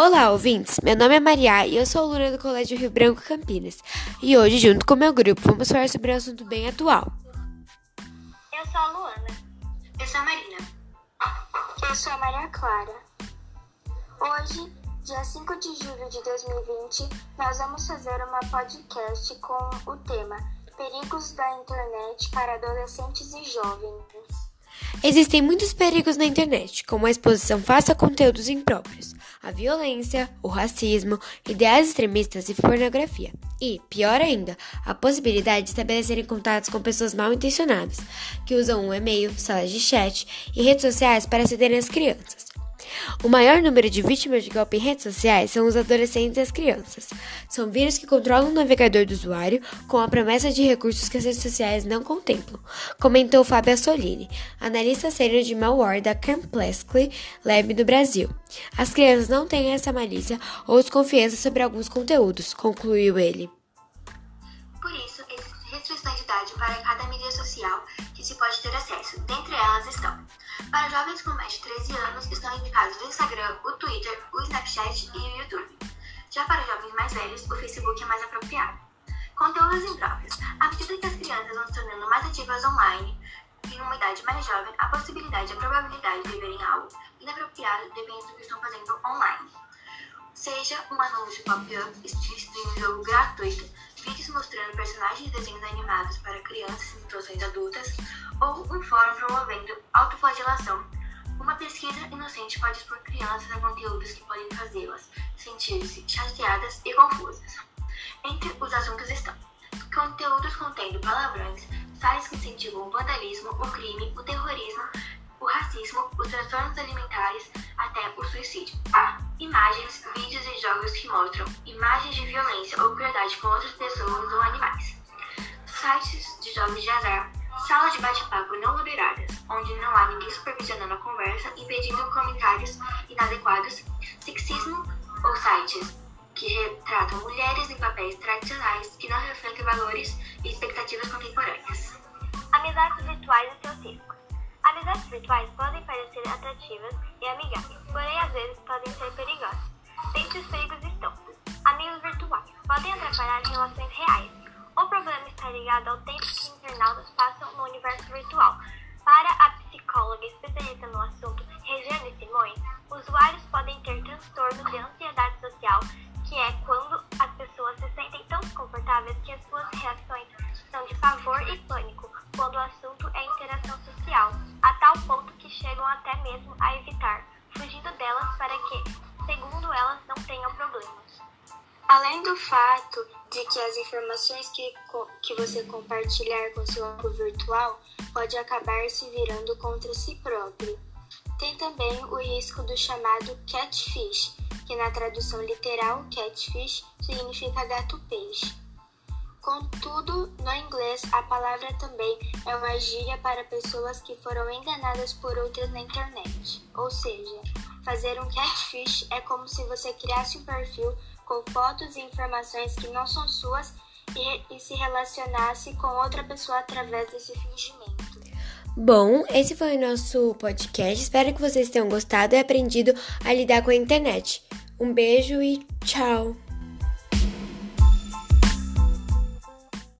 Olá, ouvintes! Meu nome é Maria e eu sou aluna do Colégio Rio Branco Campinas. E hoje, junto com meu grupo, vamos falar sobre um assunto bem atual. Eu sou a Luana. Eu sou a Marina. Eu sou a Maria Clara. Hoje, dia 5 de julho de 2020, nós vamos fazer uma podcast com o tema Perigos da Internet para Adolescentes e Jovens. Existem muitos perigos na internet, como a exposição fácil a conteúdos impróprios, a violência, o racismo, ideais extremistas e pornografia. E, pior ainda, a possibilidade de estabelecerem contatos com pessoas mal intencionadas, que usam um e-mail, salas de chat e redes sociais para acederem às crianças. O maior número de vítimas de golpe em redes sociais são os adolescentes e as crianças. São vírus que controlam o navegador do usuário com a promessa de recursos que as redes sociais não contemplam, comentou Fábio Assolini, analista sênior de malware da Camplexly Lab do Brasil. As crianças não têm essa malícia ou desconfiança sobre alguns conteúdos, concluiu ele. Por isso, para cada mídia social que se pode ter acesso. Dentre elas estão para jovens com mais de 13 anos, estão indicados o Instagram, o Twitter, o Snapchat e o YouTube. Já para jovens mais velhos, o Facebook é mais apropriado. Conteúdos impróprios. À medida que as crianças vão se tornando mais ativas online, em uma idade mais jovem, a possibilidade e a probabilidade de verem algo inapropriado depende do que estão fazendo online. Seja um anúncio pop-up, um jogo gratuito, vídeos mostrando personagens de desenhos animados para crianças em situações adultas, ou um fórum promovendo autoflagelação. Uma pesquisa inocente pode expor crianças a conteúdos que podem fazê-las sentir-se chateadas e confusas. Entre os assuntos estão conteúdos contendo palavrões, sites que incentivam o vandalismo, o crime, o terrorismo, o racismo, os transtornos alimentares, até o suicídio. Há imagens, vídeos e jogos que mostram com outras pessoas ou animais. Sites de jogos de azar, Salas de bate-papo não moderadas, onde não há ninguém supervisionando a conversa, impedindo comentários inadequados, sexismo ou sites que retratam mulheres em papéis tradicionais que não refletem valores e expectativas contemporâneas. Amizades virtuais e seus riscos. Amizades virtuais podem parecer atrativas e amigáveis, porém às vezes podem ser internautas passam no universo virtual. Para a psicóloga especialista no assunto, Regiane Simões, usuários podem ter transtorno de ansiedade social, que é quando as pessoas se sentem tão desconfortáveis que as suas reações são de pavor e pânico quando o assunto é interação social, a tal ponto que chegam até mesmo a evitar, fugindo delas para que, segundo elas, não tenham problemas. Além do fato de que as informações que, que você compartilhar com seu amigo virtual pode acabar se virando contra si próprio. Tem também o risco do chamado catfish, que na tradução literal catfish significa gato-peixe. Contudo, no inglês, a palavra também é uma gíria para pessoas que foram enganadas por outras na internet. Ou seja, fazer um catfish é como se você criasse um perfil com fotos e informações que não são suas e, e se relacionasse com outra pessoa através desse fingimento. Bom, esse foi o nosso podcast. Espero que vocês tenham gostado e aprendido a lidar com a internet. Um beijo e tchau!